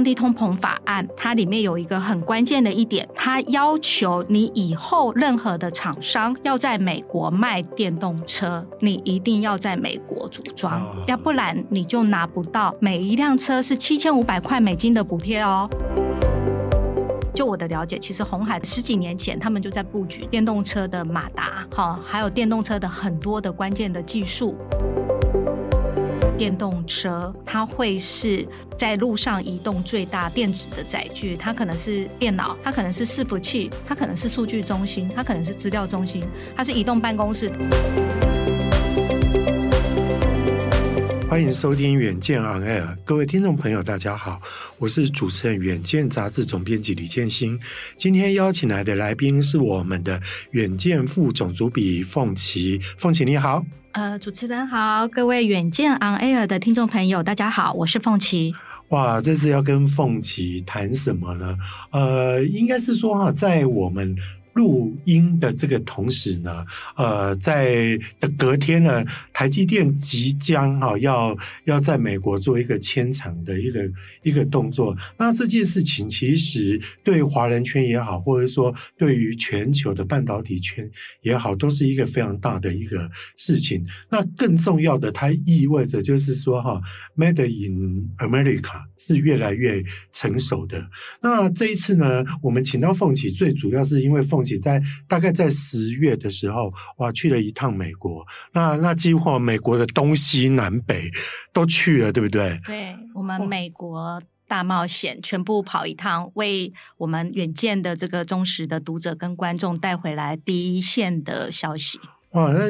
降低通膨法案，它里面有一个很关键的一点，它要求你以后任何的厂商要在美国卖电动车，你一定要在美国组装，要不然你就拿不到每一辆车是七千五百块美金的补贴哦。就我的了解，其实红海十几年前他们就在布局电动车的马达，好，还有电动车的很多的关键的技术。电动车它会是在路上移动最大电子的载具，它可能是电脑，它可能是伺服器，它可能是数据中心，它可能是资料中心，它是移动办公室。欢迎收听远见 On Air，各位听众朋友，大家好，我是主持人远见杂志总编辑李建新。今天邀请来的来宾是我们的远见副总主笔凤琪，凤琪你好。呃，主持人好，各位远见 On Air 的听众朋友，大家好，我是凤琪。哇，这次要跟凤琪谈什么呢？呃，应该是说哈，在我们。录音的这个同时呢，呃，在隔天呢，台积电即将哈要要在美国做一个迁厂的一个一个动作。那这件事情其实对华人圈也好，或者说对于全球的半导体圈也好，都是一个非常大的一个事情。那更重要的，它意味着就是说哈，Made in America 是越来越成熟的。那这一次呢，我们请到凤起，最主要是因为凤起。在大概在十月的时候，哇，去了一趟美国，那那几乎美国的东西南北都去了，对不对？对，我们美国大冒险全部跑一趟，为我们远见的这个忠实的读者跟观众带回来第一线的消息。哇，那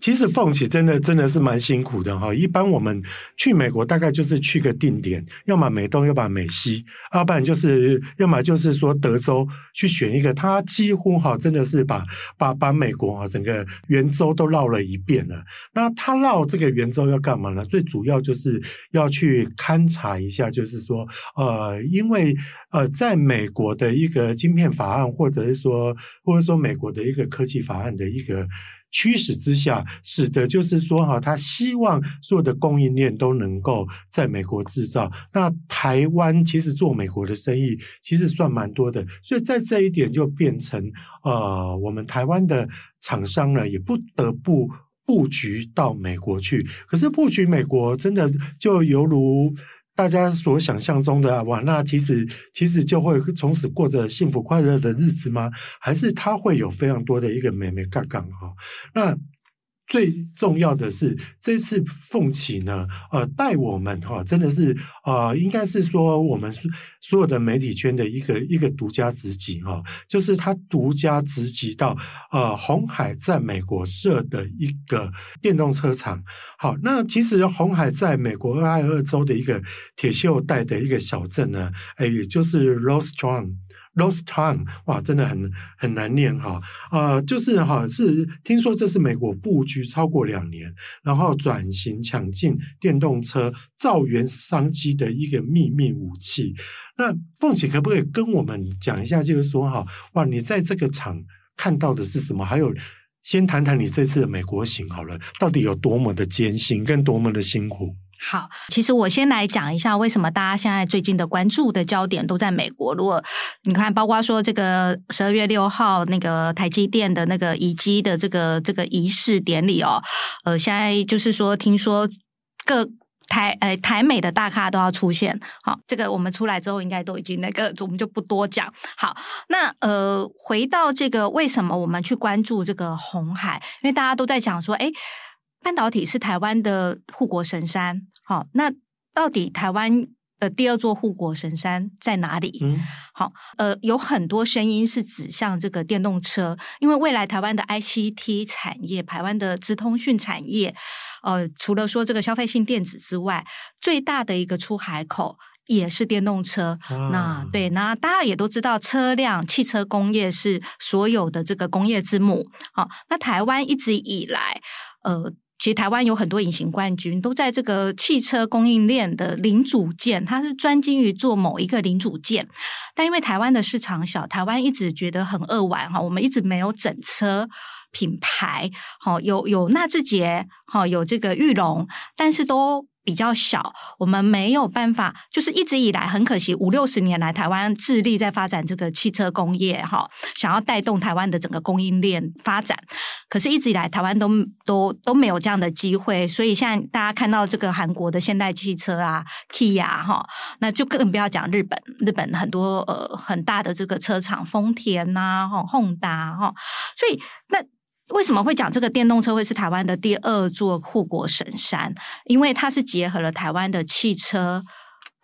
其实凤起真的真的是蛮辛苦的哈。一般我们去美国大概就是去个定点，要么美东，要么美西，要不然就是要么就是说德州去选一个。他几乎哈真的是把把把美国啊整个圆周都绕了一遍了。那他绕这个圆周要干嘛呢？最主要就是要去勘察一下，就是说呃，因为呃，在美国的一个晶片法案，或者是说或者说美国的一个科技法案的一个。驱使之下，使得就是说哈，他希望所有的供应链都能够在美国制造。那台湾其实做美国的生意其实算蛮多的，所以在这一点就变成呃，我们台湾的厂商呢也不得不布局到美国去。可是布局美国真的就犹如。大家所想象中的哇，那其实其实就会从此过着幸福快乐的日子吗？还是他会有非常多的一个美美杠杠哈？那。最重要的是，这次凤起呢，呃，带我们哈，真的是呃，应该是说我们所有的媒体圈的一个一个独家直击哈，就是他独家直击到呃，红海在美国设的一个电动车厂。好，那其实红海在美国俄亥俄州的一个铁锈带的一个小镇呢，哎，也就是 rose trunk Rosetown。Rosetown 哇，真的很很难念哈，呃，就是哈，是听说这是美国布局超过两年，然后转型抢进电动车造园商机的一个秘密武器。那凤姐可不可以跟我们讲一下，就是说哈，哇，你在这个厂看到的是什么？还有，先谈谈你这次的美国行好了，到底有多么的艰辛，跟多么的辛苦？好，其实我先来讲一下为什么大家现在最近的关注的焦点都在美国。如果你看，包括说这个十二月六号那个台积电的那个移机的这个这个仪式典礼哦，呃，现在就是说，听说各台呃台美的大咖都要出现。好，这个我们出来之后应该都已经那个，我们就不多讲。好，那呃，回到这个为什么我们去关注这个红海？因为大家都在讲说，哎。半导体是台湾的护国神山，好，那到底台湾的第二座护国神山在哪里？嗯，好，呃，有很多声音是指向这个电动车，因为未来台湾的 ICT 产业、台湾的资通讯产业，呃，除了说这个消费性电子之外，最大的一个出海口也是电动车。啊、那对，那大家也都知道，车辆、汽车工业是所有的这个工业之母。好，那台湾一直以来，呃。其实台湾有很多隐形冠军，都在这个汽车供应链的零组件，它是专精于做某一个零组件。但因为台湾的市场小，台湾一直觉得很扼腕哈，我们一直没有整车品牌，好有有纳智捷，好有这个裕隆，但是都比较小，我们没有办法，就是一直以来很可惜，五六十年来台湾致力在发展这个汽车工业，哈，想要带动台湾的整个供应链发展，可是一直以来台湾都都都没有这样的机会，所以现在大家看到这个韩国的现代汽车啊，Kia 哈，那就更不要讲日本，日本很多呃很大的这个车厂，丰田呐，哈，Honda 哈，所以那。为什么会讲这个电动车会是台湾的第二座护国神山？因为它是结合了台湾的汽车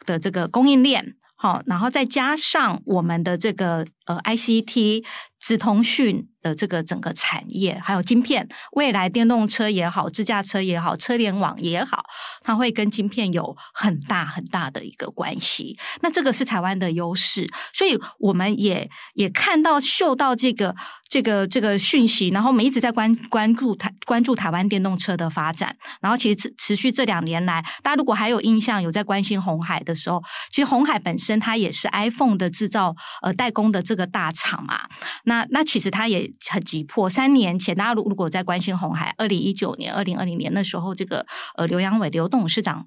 的这个供应链，好，然后再加上我们的这个呃 ICT。资通讯的这个整个产业，还有晶片，未来电动车也好，自驾车也好，车联网也好，它会跟晶片有很大很大的一个关系。那这个是台湾的优势，所以我们也也看到、嗅到这个这个这个讯息，然后我们一直在关关注台关注台湾电动车的发展。然后其实持续这两年来，大家如果还有印象，有在关心红海的时候，其实红海本身它也是 iPhone 的制造呃代工的这个大厂嘛。那那其实他也很急迫。三年前，大家如如果在关心红海，二零一九年、二零二零年那时候，这个呃刘扬伟刘董事长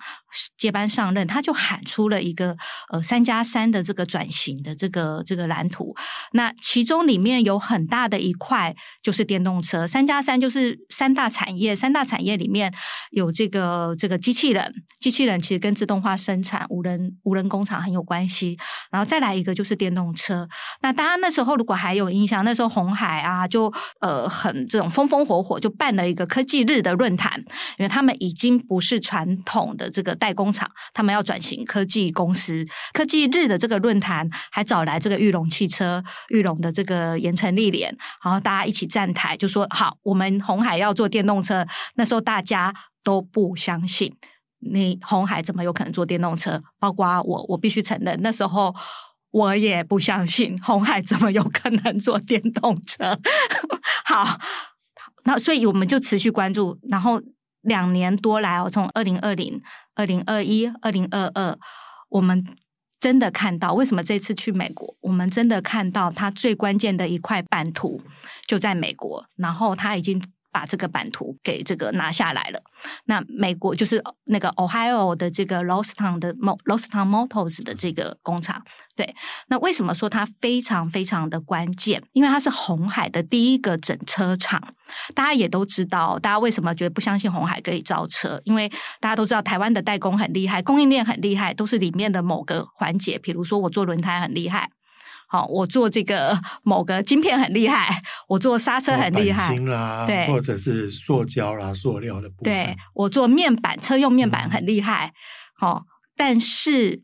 接班上任，他就喊出了一个呃三加三的这个转型的这个这个蓝图。那其中里面有很大的一块就是电动车，三加三就是三大产业，三大产业里面有这个这个机器人，机器人其实跟自动化生产、无人无人工厂很有关系。然后再来一个就是电动车。那大家那时候如果还有印象。那时候红海啊，就呃很这种风风火火，就办了一个科技日的论坛，因为他们已经不是传统的这个代工厂，他们要转型科技公司。科技日的这个论坛还找来这个玉龙汽车、玉龙的这个盐城历练，然后大家一起站台，就说好，我们红海要做电动车。那时候大家都不相信，你红海怎么有可能做电动车？包括我，我必须承认那时候。我也不相信红海怎么有可能做电动车。好，那所以我们就持续关注，然后两年多来，我从二零二零、二零二一、二零二二，我们真的看到为什么这次去美国，我们真的看到它最关键的一块版图就在美国，然后它已经。把这个版图给这个拿下来了。那美国就是那个 Ohio 的这个 Lost Town 的 Lost Town Motors 的这个工厂。对，那为什么说它非常非常的关键？因为它是红海的第一个整车厂。大家也都知道，大家为什么觉得不相信红海可以造车？因为大家都知道台湾的代工很厉害，供应链很厉害，都是里面的某个环节。比如说我做轮胎很厉害。好，我做这个 某个晶片很厉害，我做刹车很厉害，啦，对，或者是塑胶啦、塑料的部分。对，我做面板，车用面板很厉害。好、嗯，但是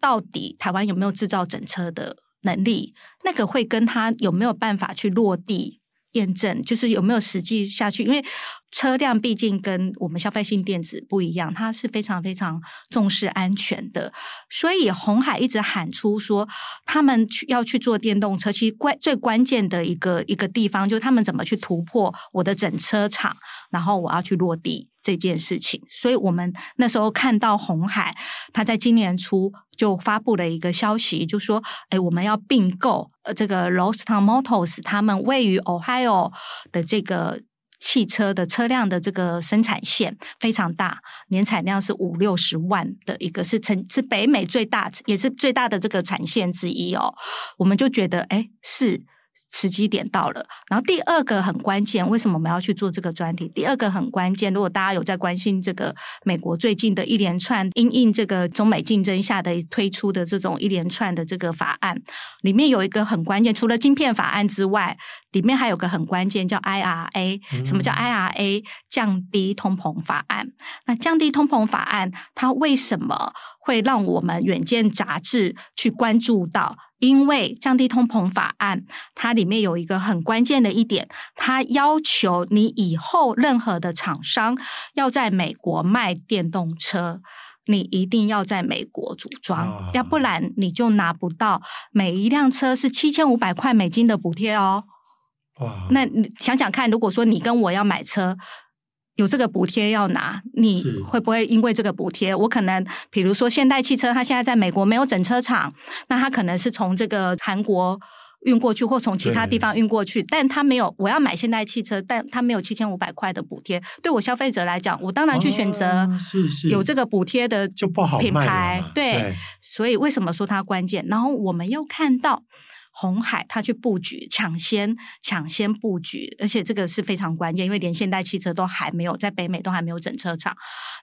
到底台湾有没有制造整车的能力？那个会跟他有没有办法去落地？验证就是有没有实际下去，因为车辆毕竟跟我们消费性电子不一样，它是非常非常重视安全的。所以红海一直喊出说，他们去要去做电动车，其实关最关键的一个一个地方，就是他们怎么去突破我的整车厂，然后我要去落地。这件事情，所以我们那时候看到鸿海，他在今年初就发布了一个消息，就说：“哎，我们要并购呃这个 r o s t o n Motors 他们位于 Ohio 的这个汽车的车辆的这个生产线非常大，年产量是五六十万的一个，是成是北美最大也是最大的这个产线之一哦。”我们就觉得，哎，是。时机点到了，然后第二个很关键，为什么我们要去做这个专题？第二个很关键，如果大家有在关心这个美国最近的一连串因应这个中美竞争下的推出的这种一连串的这个法案，里面有一个很关键，除了晶片法案之外，里面还有个很关键叫 IRA。什么叫 IRA？降低通膨法案。那降低通膨法案，它为什么会让我们远见杂志去关注到？因为降低通膨法案，它里面有一个很关键的一点，它要求你以后任何的厂商要在美国卖电动车，你一定要在美国组装，哦、要不然你就拿不到每一辆车是七千五百块美金的补贴哦。哇！那你想想看，如果说你跟我要买车。有这个补贴要拿，你会不会因为这个补贴？我可能，比如说现代汽车，它现在在美国没有整车厂，那它可能是从这个韩国运过去，或从其他地方运过去，但它没有，我要买现代汽车，但它没有七千五百块的补贴。对我消费者来讲，我当然去选择有这个补贴的就不好品牌。对，对，所以为什么说它关键？然后我们又看到红海他去布局，抢先抢先布局，而且这个是非常关键，因为连现代汽车都还没有在北美都还没有整车厂。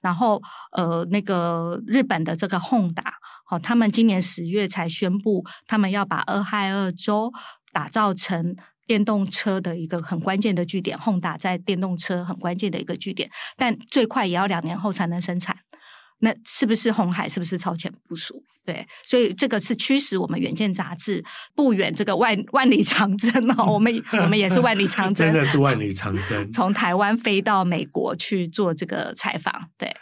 然后呃，那个日本的这个 Honda。好，他们今年十月才宣布，他们要把俄亥俄州打造成电动车的一个很关键的据点轰打在电动车很关键的一个据点，但最快也要两年后才能生产。那是不是红海？是不是超前部署？对，所以这个是驱使我们《远见》杂志不远这个万万里长征哦，我们我们也是万里长征，真的是万里长征，从台湾飞到美国去做这个采访，对。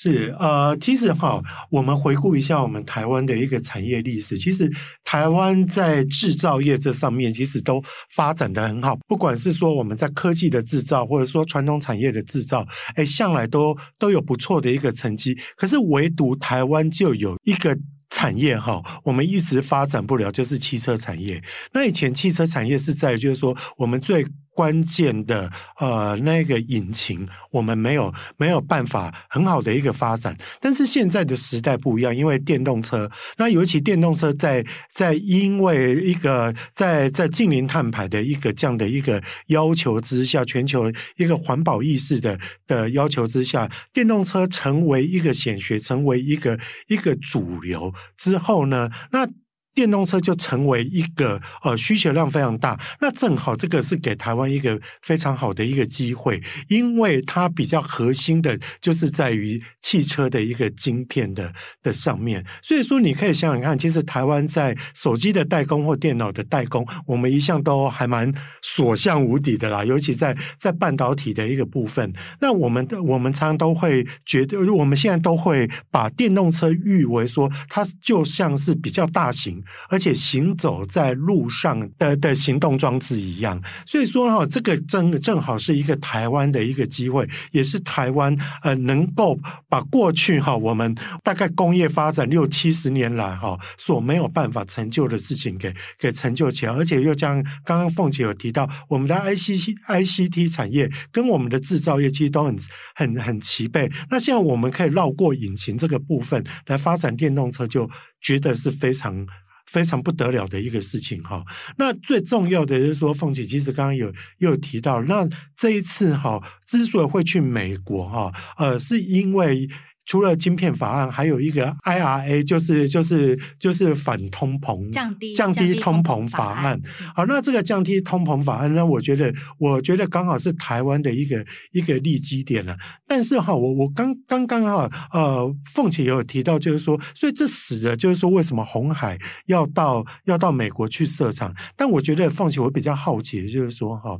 是呃，其实哈，我们回顾一下我们台湾的一个产业历史。其实台湾在制造业这上面，其实都发展的很好。不管是说我们在科技的制造，或者说传统产业的制造，哎，向来都都有不错的一个成绩。可是唯独台湾就有一个产业哈，我们一直发展不了，就是汽车产业。那以前汽车产业是在，就是说我们最。关键的呃那个引擎，我们没有没有办法很好的一个发展。但是现在的时代不一样，因为电动车，那尤其电动车在在因为一个在在近零碳排的一个这样的一个要求之下，全球一个环保意识的的要求之下，电动车成为一个显学，成为一个一个主流之后呢，那。电动车就成为一个呃需求量非常大，那正好这个是给台湾一个非常好的一个机会，因为它比较核心的就是在于汽车的一个晶片的的上面，所以说你可以想想看，其实台湾在手机的代工或电脑的代工，我们一向都还蛮所向无敌的啦，尤其在在半导体的一个部分，那我们我们常常都会觉得，我们现在都会把电动车誉为说它就像是比较大型。而且行走在路上的的行动装置一样，所以说哈，这个正正好是一个台湾的一个机会，也是台湾呃能够把过去哈我们大概工业发展六七十年来哈所没有办法成就的事情给给成就起来，而且又将刚刚凤姐有提到，我们的 ICT ICT 产业跟我们的制造业其实都很很很齐备，那现在我们可以绕过引擎这个部分来发展电动车，就觉得是非常。非常不得了的一个事情哈，那最重要的就是说，凤姐其实刚刚有又有提到，那这一次哈，之所以会去美国哈，呃，是因为。除了晶片法案，还有一个 IRA，就是就是就是反通膨、降低降低通膨法案。好，那这个降低通膨法案呢，我觉得我觉得刚好是台湾的一个一个利基点了。但是哈，我我刚刚刚哈呃，凤姐也有提到，就是说，所以这使得就是说，为什么红海要到要到美国去设厂？但我觉得凤姐我比较好奇，就是说哈，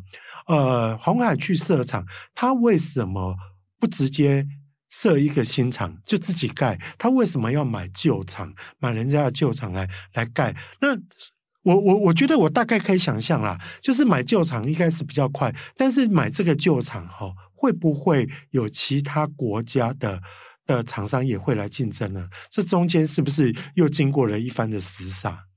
呃，红海去设厂，他为什么不直接？设一个新厂就自己盖，他为什么要买旧厂？买人家的旧厂来来盖？那我我我觉得我大概可以想象啦，就是买旧厂应该是比较快，但是买这个旧厂哈，会不会有其他国家的的厂商也会来竞争呢？这中间是不是又经过了一番的厮杀？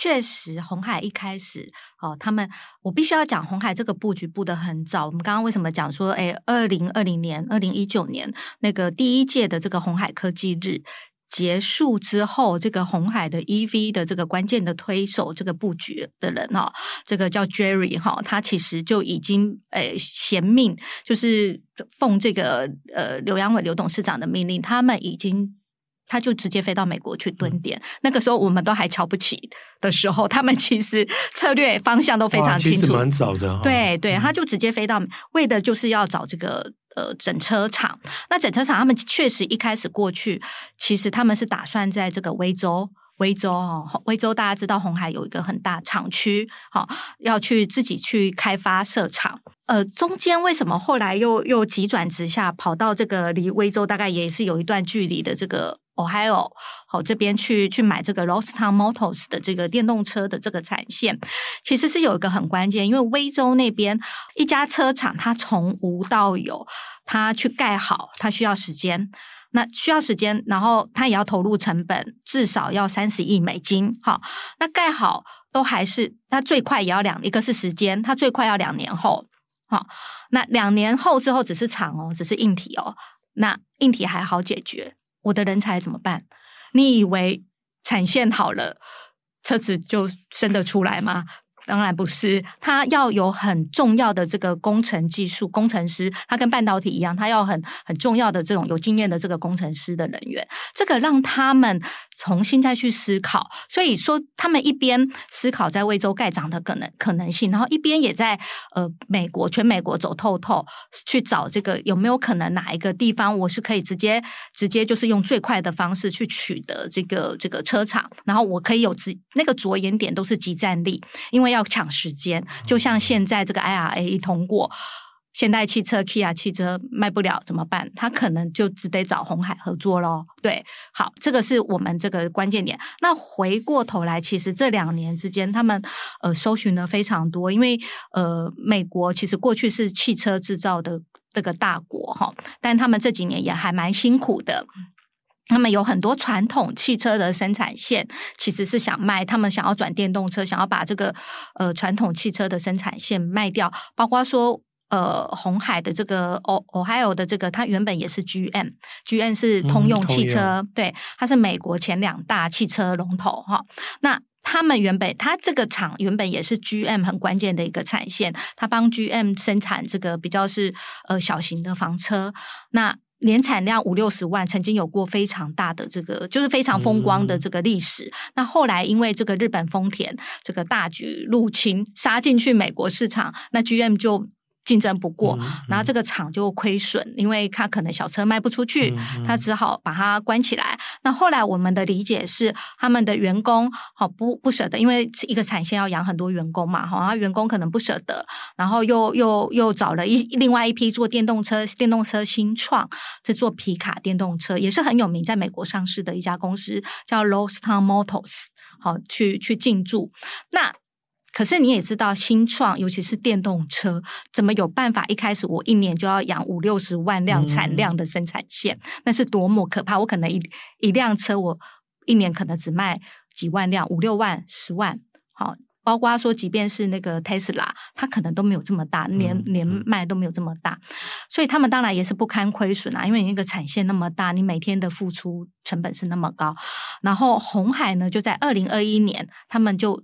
确实，红海一开始哦，他们我必须要讲，红海这个布局布得很早。我们刚刚为什么讲说，哎，二零二零年、二零一九年那个第一届的这个红海科技日结束之后，这个红海的 EV 的这个关键的推手，这个布局的人哈，这个叫 Jerry 哈，他其实就已经哎衔命，就是奉这个呃刘阳伟刘董事长的命令，他们已经。他就直接飞到美国去蹲点，嗯、那个时候我们都还瞧不起的时候，他们其实 策略方向都非常清楚，其实蛮早的。对对，他就直接飞到，为的就是要找这个呃整车厂。那整车厂他们确实一开始过去，其实他们是打算在这个威州，威州哦，威州大家知道红海有一个很大厂区，好要去自己去开发设厂。呃，中间为什么后来又又急转直下，跑到这个离威州大概也是有一段距离的这个。Ohio 好，这边去去买这个 Lordstown Motors 的这个电动车的这个产线，其实是有一个很关键，因为威州那边一家车厂，它从无到有，它去盖好，它需要时间，那需要时间，然后它也要投入成本，至少要三十亿美金。好，那盖好都还是它最快也要两，一个是时间，它最快要两年后。好，那两年后之后只是厂哦，只是硬体哦。那硬体还好解决，我的人才怎么办？你以为产线好了，车子就生得出来吗？当然不是，他要有很重要的这个工程技术工程师，他跟半导体一样，他要很很重要的这种有经验的这个工程师的人员，这个让他们重新再去思考。所以说，他们一边思考在威州盖厂的可能可能性，然后一边也在呃美国全美国走透透，去找这个有没有可能哪一个地方我是可以直接直接就是用最快的方式去取得这个这个车厂，然后我可以有直那个着眼点都是即战力，因为要。要抢时间，就像现在这个 IRA 一通过，现代汽车、Kia 汽车卖不了怎么办？他可能就只得找红海合作喽。对，好，这个是我们这个关键点。那回过头来，其实这两年之间，他们呃搜寻了非常多，因为呃美国其实过去是汽车制造的这个大国哈，但他们这几年也还蛮辛苦的。他们有很多传统汽车的生产线，其实是想卖，他们想要转电动车，想要把这个呃传统汽车的生产线卖掉，包括说呃红海的这个 Ohio 的这个，它原本也是 GM，GM 是通用汽车，嗯、对，它是美国前两大汽车龙头哈。那他们原本，它这个厂原本也是 GM 很关键的一个产线，它帮 GM 生产这个比较是呃小型的房车，那。年产量五六十万，曾经有过非常大的这个，就是非常风光的这个历史。嗯、那后来因为这个日本丰田这个大举入侵，杀进去美国市场，那 GM 就。竞争不过，然后这个厂就亏损，因为他可能小车卖不出去，他只好把它关起来。那后来我们的理解是，他们的员工好不不舍得，因为一个产线要养很多员工嘛，哈，员工可能不舍得，然后又又又找了一另外一批做电动车，电动车新创是做皮卡电动车，也是很有名，在美国上市的一家公司叫 Lordstown Motors，好去去进驻那。可是你也知道，新创尤其是电动车，怎么有办法？一开始我一年就要养五六十万辆产量的生产线，嗯、那是多么可怕！我可能一一辆车，我一年可能只卖几万辆，五六万、十万。好，包括说，即便是那个 Tesla，它可能都没有这么大，年年卖都没有这么大。所以他们当然也是不堪亏损啊，因为你那个产线那么大，你每天的付出成本是那么高。然后红海呢，就在二零二一年，他们就。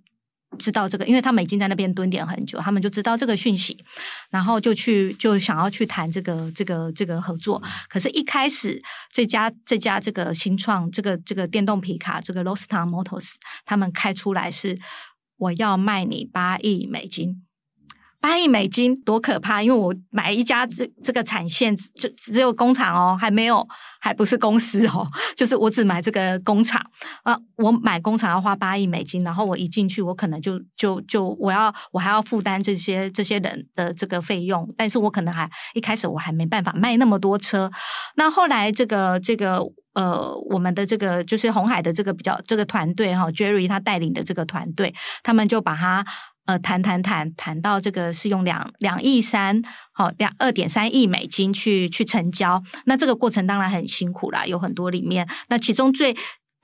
知道这个，因为他们已经在那边蹲点很久，他们就知道这个讯息，然后就去就想要去谈这个这个这个合作。可是，一开始这家这家这个新创这个这个电动皮卡这个 Lordstown Motors，他们开出来是我要卖你八亿美金。八亿美金多可怕！因为我买一家这这个产线，就只有工厂哦，还没有，还不是公司哦，就是我只买这个工厂啊。我买工厂要花八亿美金，然后我一进去，我可能就就就我要我还要负担这些这些人的这个费用，但是我可能还一开始我还没办法卖那么多车。那后来这个这个呃，我们的这个就是红海的这个比较这个团队哈，Jerry 他带领的这个团队，他们就把它。呃，谈谈谈谈到这个是用两两亿三，好两二点三亿美金去去成交，那这个过程当然很辛苦啦，有很多里面，那其中最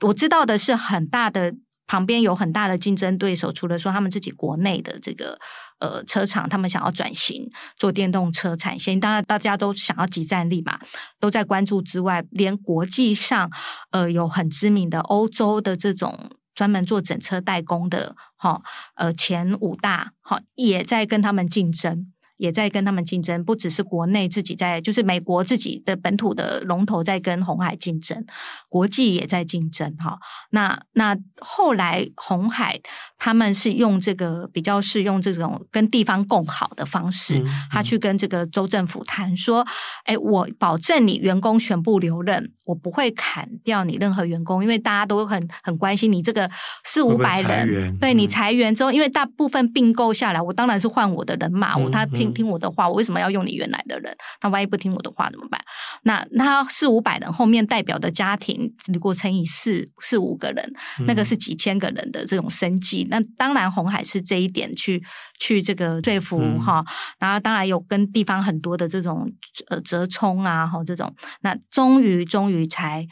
我知道的是很大的旁边有很大的竞争对手，除了说他们自己国内的这个呃车厂，他们想要转型做电动车产线，当然大家都想要集战力嘛，都在关注之外，连国际上呃有很知名的欧洲的这种。专门做整车代工的，哈，呃，前五大，哈，也在跟他们竞争。也在跟他们竞争，不只是国内自己在，就是美国自己的本土的龙头在跟红海竞争，国际也在竞争哈。那那后来红海他们是用这个比较是用这种跟地方共好的方式，嗯嗯、他去跟这个州政府谈说，哎，我保证你员工全部留任，我不会砍掉你任何员工，因为大家都很很关心你这个四五百人，会会对你裁员之后，因为大部分并购下来，我当然是换我的人马，我、嗯、他拼。听我的话，我为什么要用你原来的人？那万一不听我的话怎么办？那那四五百人后面代表的家庭，如果乘以四四五个人，那个是几千个人的这种生计。嗯、那当然，红海是这一点去去这个说服哈、嗯。然后当然有跟地方很多的这种呃折冲啊，哈这种。那终于终于才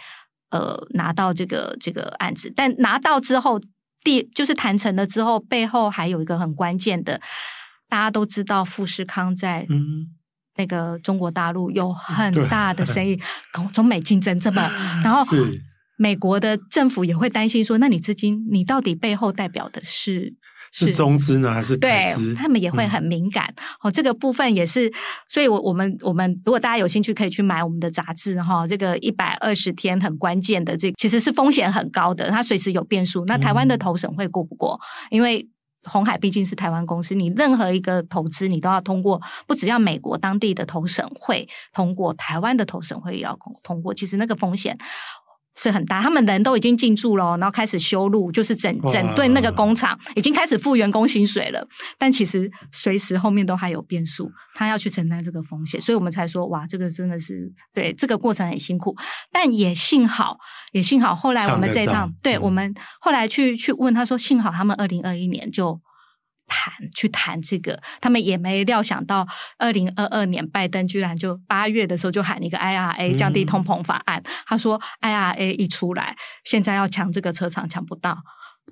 呃拿到这个这个案子，但拿到之后。第就是谈成了之后，背后还有一个很关键的，大家都知道富士康在那个中国大陆有很大的生意，中美竞争这么，然后美国的政府也会担心说，那你资金你到底背后代表的是？是中资呢，还是台资？对，他们也会很敏感。嗯、哦，这个部分也是，所以我我们我们如果大家有兴趣，可以去买我们的杂志哈、哦。这个一百二十天很关键的，这其实是风险很高的，它随时有变数。那台湾的投审会过不过？嗯、因为红海毕竟是台湾公司，你任何一个投资，你都要通过，不只要美国当地的投审会通过，台湾的投审会也要通过。其实那个风险。是很大，他们人都已经进驻了，然后开始修路，就是整整顿那个工厂，已经开始付员工薪水了。但其实随时后面都还有变数，他要去承担这个风险，所以我们才说哇，这个真的是对这个过程很辛苦，但也幸好，也幸好后来我们这一趟，对我们后来去去问他说，幸好他们二零二一年就。谈去谈这个，他们也没料想到，二零二二年拜登居然就八月的时候就喊一个 IRA 降低通膨法案。嗯、他说 IRA 一出来，现在要抢这个车厂抢不到，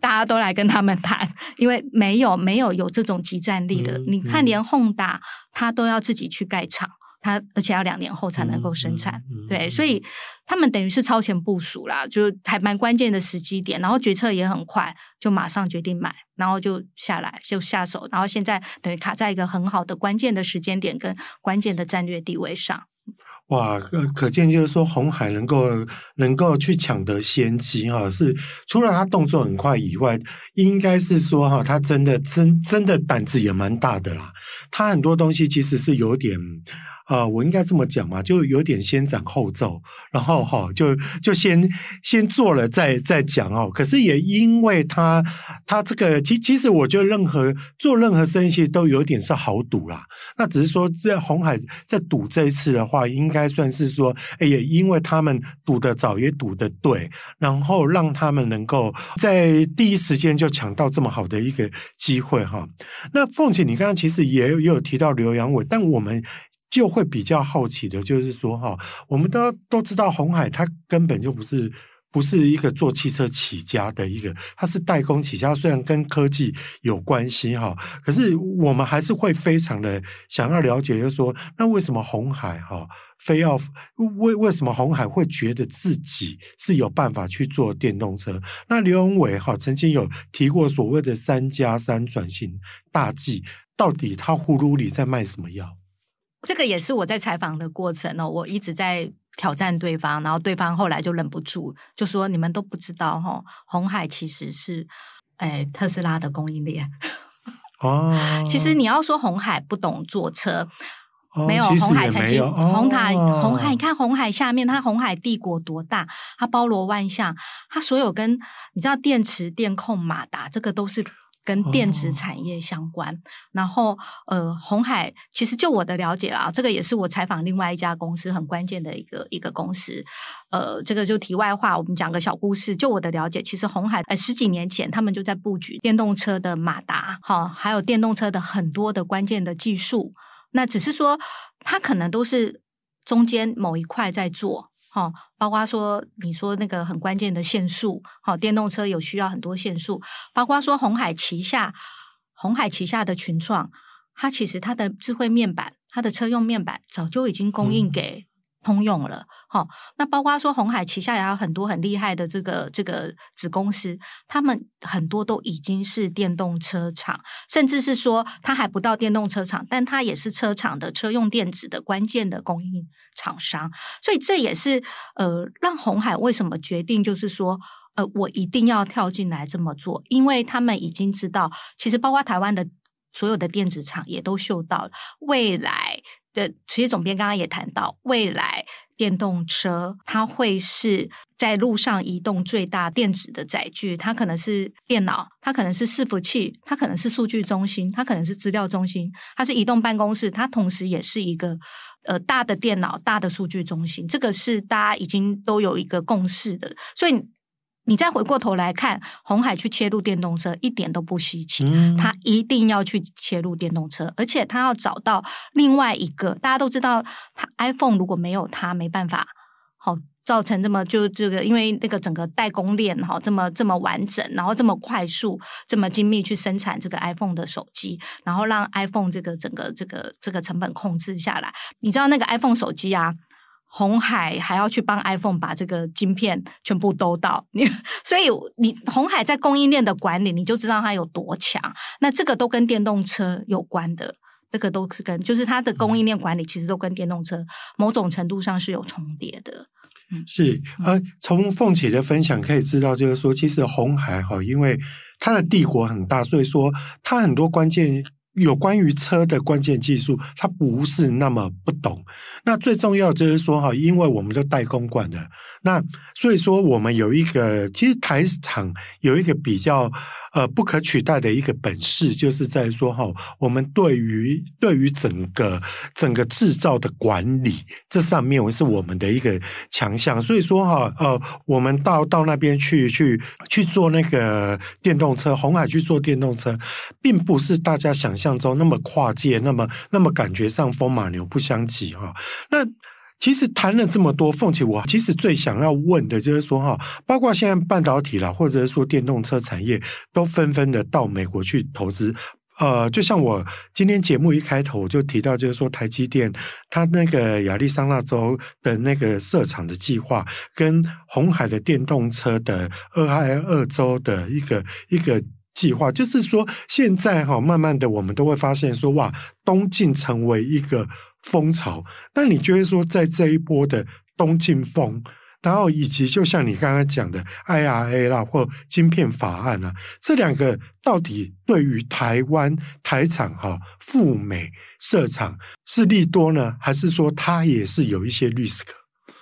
大家都来跟他们谈，因为没有没有有这种集战力的。嗯、你看，连 Honda 他都要自己去盖厂。它而且要两年后才能够生产，嗯嗯、对，所以他们等于是超前部署啦，就还蛮关键的时机点，然后决策也很快，就马上决定买，然后就下来就下手，然后现在等于卡在一个很好的关键的时间点跟关键的战略地位上。哇，可可见就是说红海能够能够去抢得先机哈，是除了他动作很快以外，应该是说哈，他真的真真的胆子也蛮大的啦，他很多东西其实是有点。啊、呃，我应该这么讲嘛，就有点先斩后奏，然后哈、哦，就就先先做了再再讲哦。可是也因为他他这个，其其实我觉得任何做任何生意其实都有点是豪赌啦。那只是说在红海在赌这一次的话，应该算是说，哎，也因为他们赌得早，也赌得对，然后让他们能够在第一时间就抢到这么好的一个机会哈、哦。那凤姐，你刚刚其实也有也有提到刘扬伟，但我们。就会比较好奇的，就是说哈，我们都都知道红海它根本就不是不是一个做汽车起家的一个，它是代工起家，虽然跟科技有关系哈，可是我们还是会非常的想要了解，就是说，那为什么红海哈非要为为什么红海会觉得自己是有办法去做电动车？那刘永伟哈曾经有提过所谓的三加三转型大计，到底他葫芦里在卖什么药？这个也是我在采访的过程哦，我一直在挑战对方，然后对方后来就忍不住就说：“你们都不知道哈，红海其实是诶特斯拉的供应链哦。其实你要说红海不懂坐车，哦、没有红海曾经红海红海，你看红海下面，它红海帝国多大？它包罗万象，它所有跟你知道电池、电控、马达，这个都是。”跟电子产业相关，哦、然后呃，红海其实就我的了解啦，这个也是我采访另外一家公司很关键的一个一个公司。呃，这个就题外话，我们讲个小故事。就我的了解，其实红海呃十几年前他们就在布局电动车的马达，哈、哦，还有电动车的很多的关键的技术。那只是说，它可能都是中间某一块在做。哦，包括说你说那个很关键的限速，好，电动车有需要很多限速，包括说红海旗下，红海旗下的群创，它其实它的智慧面板，它的车用面板早就已经供应给。通用了，好，那包括说红海旗下也有很多很厉害的这个这个子公司，他们很多都已经是电动车厂，甚至是说它还不到电动车厂，但它也是车厂的车用电子的关键的供应厂商，所以这也是呃让红海为什么决定就是说呃我一定要跳进来这么做，因为他们已经知道，其实包括台湾的所有的电子厂也都嗅到了未来。的，其实总编刚刚也谈到，未来电动车它会是在路上移动最大电子的载具，它可能是电脑，它可能是伺服器，它可能是数据中心，它可能是资料中心，它是移动办公室，它同时也是一个呃大的电脑、大的数据中心，这个是大家已经都有一个共识的，所以。你再回过头来看，鸿海去切入电动车一点都不稀奇，他一定要去切入电动车，而且他要找到另外一个，大家都知道，他 iPhone 如果没有他没办法，好造成这么就这个，因为那个整个代工链哈这么这么完整，然后这么快速、这么精密去生产这个 iPhone 的手机，然后让 iPhone 这个整个这个这个成本控制下来。你知道那个 iPhone 手机啊，红海还要去帮 iPhone 把这个晶片全部兜到你，所以你红海在供应链的管理，你就知道它有多强。那这个都跟电动车有关的。这个都是跟，就是它的供应链管理，其实都跟电动车某种程度上是有重叠的。是。呃，从凤姐的分享可以知道，就是说，其实红海哈，因为它的帝国很大，所以说它很多关键。有关于车的关键技术，他不是那么不懂。那最重要就是说哈，因为我们都代工惯的，那所以说我们有一个，其实台厂有一个比较呃不可取代的一个本事，就是在说哈，我们对于对于整个整个制造的管理这上面，是我们的一个强项。所以说哈，呃，我们到到那边去去去做那个电动车，红海去做电动车，并不是大家想象。像中那么跨界，那么那么感觉上风马牛不相及哈。那其实谈了这么多，凤姐我其实最想要问的就是说哈，包括现在半导体啦，或者是说电动车产业都纷纷的到美国去投资。呃，就像我今天节目一开头我就提到，就是说台积电它那个亚利桑那州的那个设厂的计划，跟红海的电动车的俄亥俄州的一个一个。计划就是说，现在哈，慢慢的，我们都会发现说，哇，东进成为一个风潮。那你觉得说，在这一波的东进风，然后以及就像你刚刚讲的 IRA 啦，或晶片法案啊，这两个到底对于台湾台厂哈赴美设厂是利多呢，还是说它也是有一些 risk？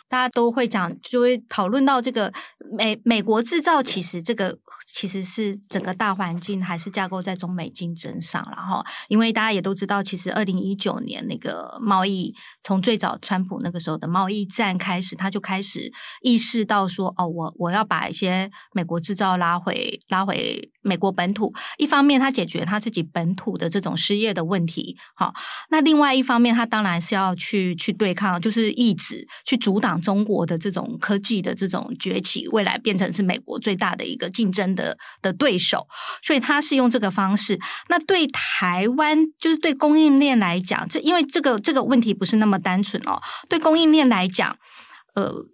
大家都会讲，就会讨论到这个美美国制造，其实这个。其实是整个大环境还是架构在中美竞争上然后，因为大家也都知道，其实二零一九年那个贸易，从最早川普那个时候的贸易战开始，他就开始意识到说，哦，我我要把一些美国制造拉回拉回美国本土。一方面，他解决他自己本土的这种失业的问题，好，那另外一方面，他当然是要去去对抗，就是抑制去阻挡中国的这种科技的这种崛起，未来变成是美国最大的一个竞争的的对手，所以他是用这个方式。那对台湾，就是对供应链来讲，这因为这个这个问题不是那么单纯哦。对供应链来讲，呃，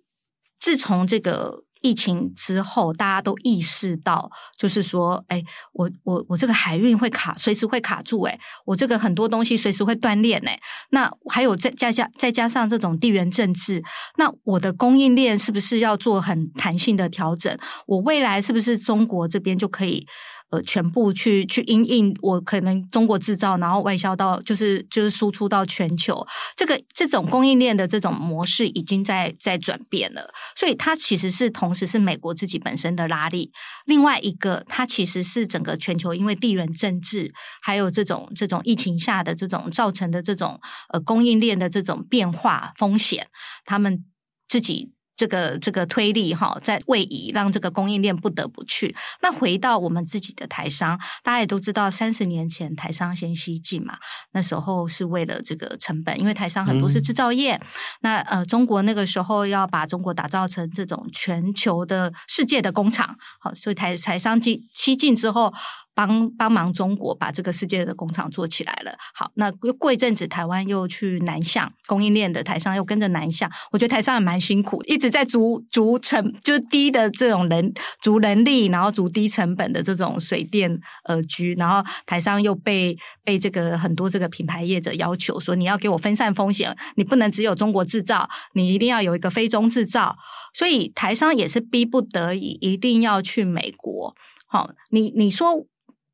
自从这个。疫情之后，大家都意识到，就是说，哎，我我我这个海运会卡，随时会卡住，哎，我这个很多东西随时会断链，哎，那还有再加加再加上这种地缘政治，那我的供应链是不是要做很弹性的调整？我未来是不是中国这边就可以？呃，全部去去因应，我可能中国制造，然后外销到，就是就是输出到全球。这个这种供应链的这种模式已经在在转变了，所以它其实是同时是美国自己本身的拉力，另外一个它其实是整个全球因为地缘政治，还有这种这种疫情下的这种造成的这种呃供应链的这种变化风险，他们自己。这个这个推力哈，在位移，让这个供应链不得不去。那回到我们自己的台商，大家也都知道，三十年前台商先西进嘛，那时候是为了这个成本，因为台商很多是制造业。嗯、那呃，中国那个时候要把中国打造成这种全球的世界的工厂，好，所以台台商进西进之后。帮帮忙中国把这个世界的工厂做起来了。好，那过一阵子，台湾又去南向供应链的台商又跟着南向。我觉得台商也蛮辛苦，一直在逐逐成就低的这种人逐人力，然后逐低成本的这种水电而居。然后台商又被被这个很多这个品牌业者要求说，你要给我分散风险，你不能只有中国制造，你一定要有一个非中制造。所以台商也是逼不得已，一定要去美国。好，你你说。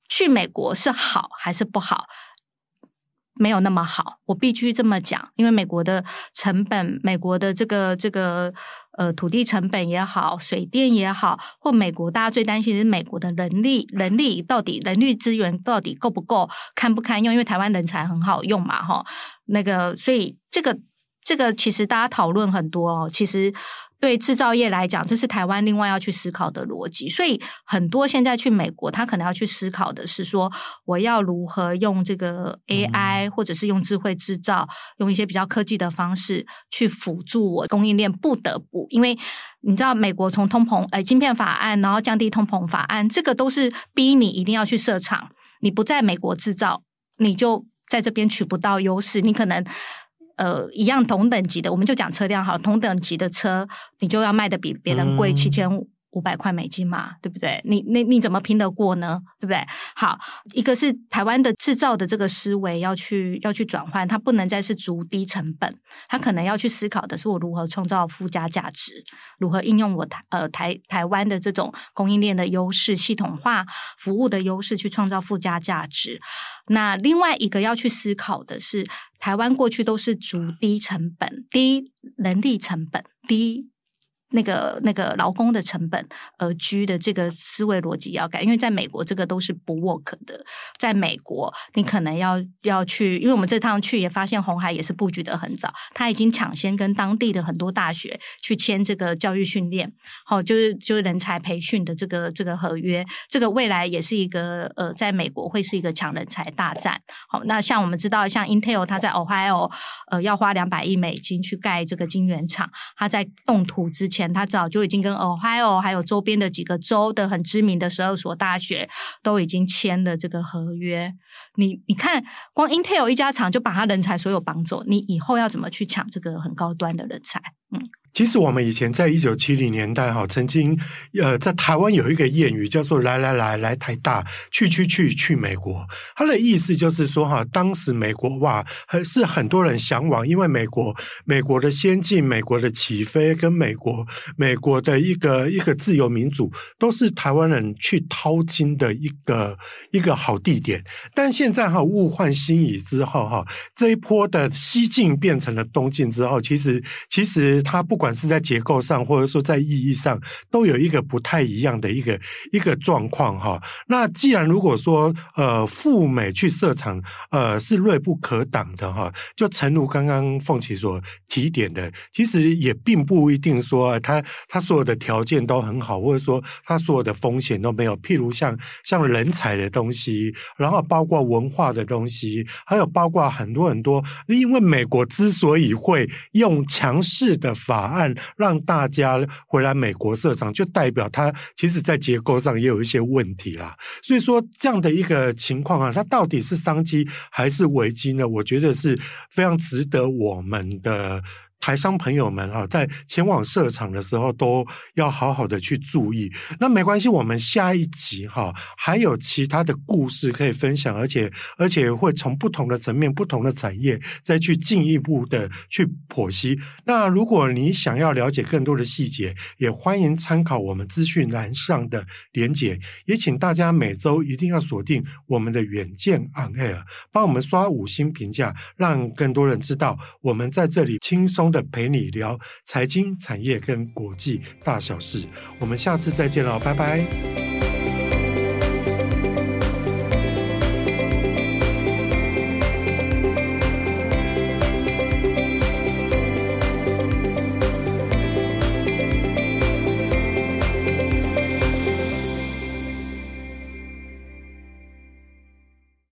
去美国是好还是不好？没有那么好，我必须这么讲，因为美国的成本，美国的这个这个呃土地成本也好，水电也好，或美国大家最担心的是美国的人力，人力到底人力资源到底够不够，堪不堪用？因为台湾人才很好用嘛，哈，那个所以这个这个其实大家讨论很多哦，其实对制造业来讲，这是台湾另外要去思考的逻辑。所以很多现在去美国，他可能要去思考的是说，我要如何用这个 AI，或者是用智慧制造，用一些比较科技的方式去辅助我供应链。不得不，因为你知道，美国从通膨，呃，晶片法案，然后降低通膨法案，这个都是逼你一定要去设厂。你不在美国制造，你就在这边取不到优势，你可能。呃，一样同等级的，我们就讲车辆好，同等级的车，你就要卖的比别人贵七千五五百块美金嘛，对不对？你你你怎么拼得过呢？对不对？好，一个是台湾的制造的这个思维要去要去转换，它不能再是逐低成本，它可能要去思考的是我如何创造附加价值，如何应用我台呃台台湾的这种供应链的优势、系统化服务的优势去创造附加价值。那另外一个要去思考的是，台湾过去都是逐低成本、低人力成本、低。那个那个劳工的成本而居的这个思维逻辑要改，因为在美国这个都是不 work 的。在美国，你可能要要去，因为我们这趟去也发现红海也是布局的很早，他已经抢先跟当地的很多大学去签这个教育训练，好，就是就是人才培训的这个这个合约，这个未来也是一个呃，在美国会是一个抢人才大战。好，那像我们知道，像 Intel 它在 Ohio 呃要花两百亿美金去盖这个晶圆厂，它在动土之前。前他早就已经跟 Ohio 还有周边的几个州的很知名的十二所大学都已经签了这个合约。你你看，光 Intel 一家厂就把他人才所有绑走，你以后要怎么去抢这个很高端的人才？嗯。其实我们以前在一九七零年代哈，曾经呃在台湾有一个谚语叫做“来来来来台大，去去去去美国”。它的意思就是说哈，当时美国哇，很是很多人向往，因为美国美国的先进、美国的起飞跟美国美国的一个一个自由民主，都是台湾人去淘金的一个一个好地点。但现在哈物换星移之后哈，这一波的西进变成了东进之后，其实其实它不管。是在结构上，或者说在意义上，都有一个不太一样的一个一个状况哈。那既然如果说呃赴美去设厂呃是锐不可挡的哈，就诚如刚刚凤琪所提点的，其实也并不一定说他他所有的条件都很好，或者说他所有的风险都没有。譬如像像人才的东西，然后包括文化的东西，还有包括很多很多，因为美国之所以会用强势的法。让大家回来美国设厂，就代表它其实在结构上也有一些问题啦。所以说这样的一个情况啊，它到底是商机还是危机呢？我觉得是非常值得我们的。台商朋友们啊，在前往设厂的时候，都要好好的去注意。那没关系，我们下一集哈还有其他的故事可以分享，而且而且会从不同的层面、不同的产业再去进一步的去剖析。那如果你想要了解更多的细节，也欢迎参考我们资讯栏上的连结。也请大家每周一定要锁定我们的远见 On Air，帮我们刷五星评价，让更多人知道我们在这里轻松的陪你聊财经、产业跟国际大小事，我们下次再见了，拜拜。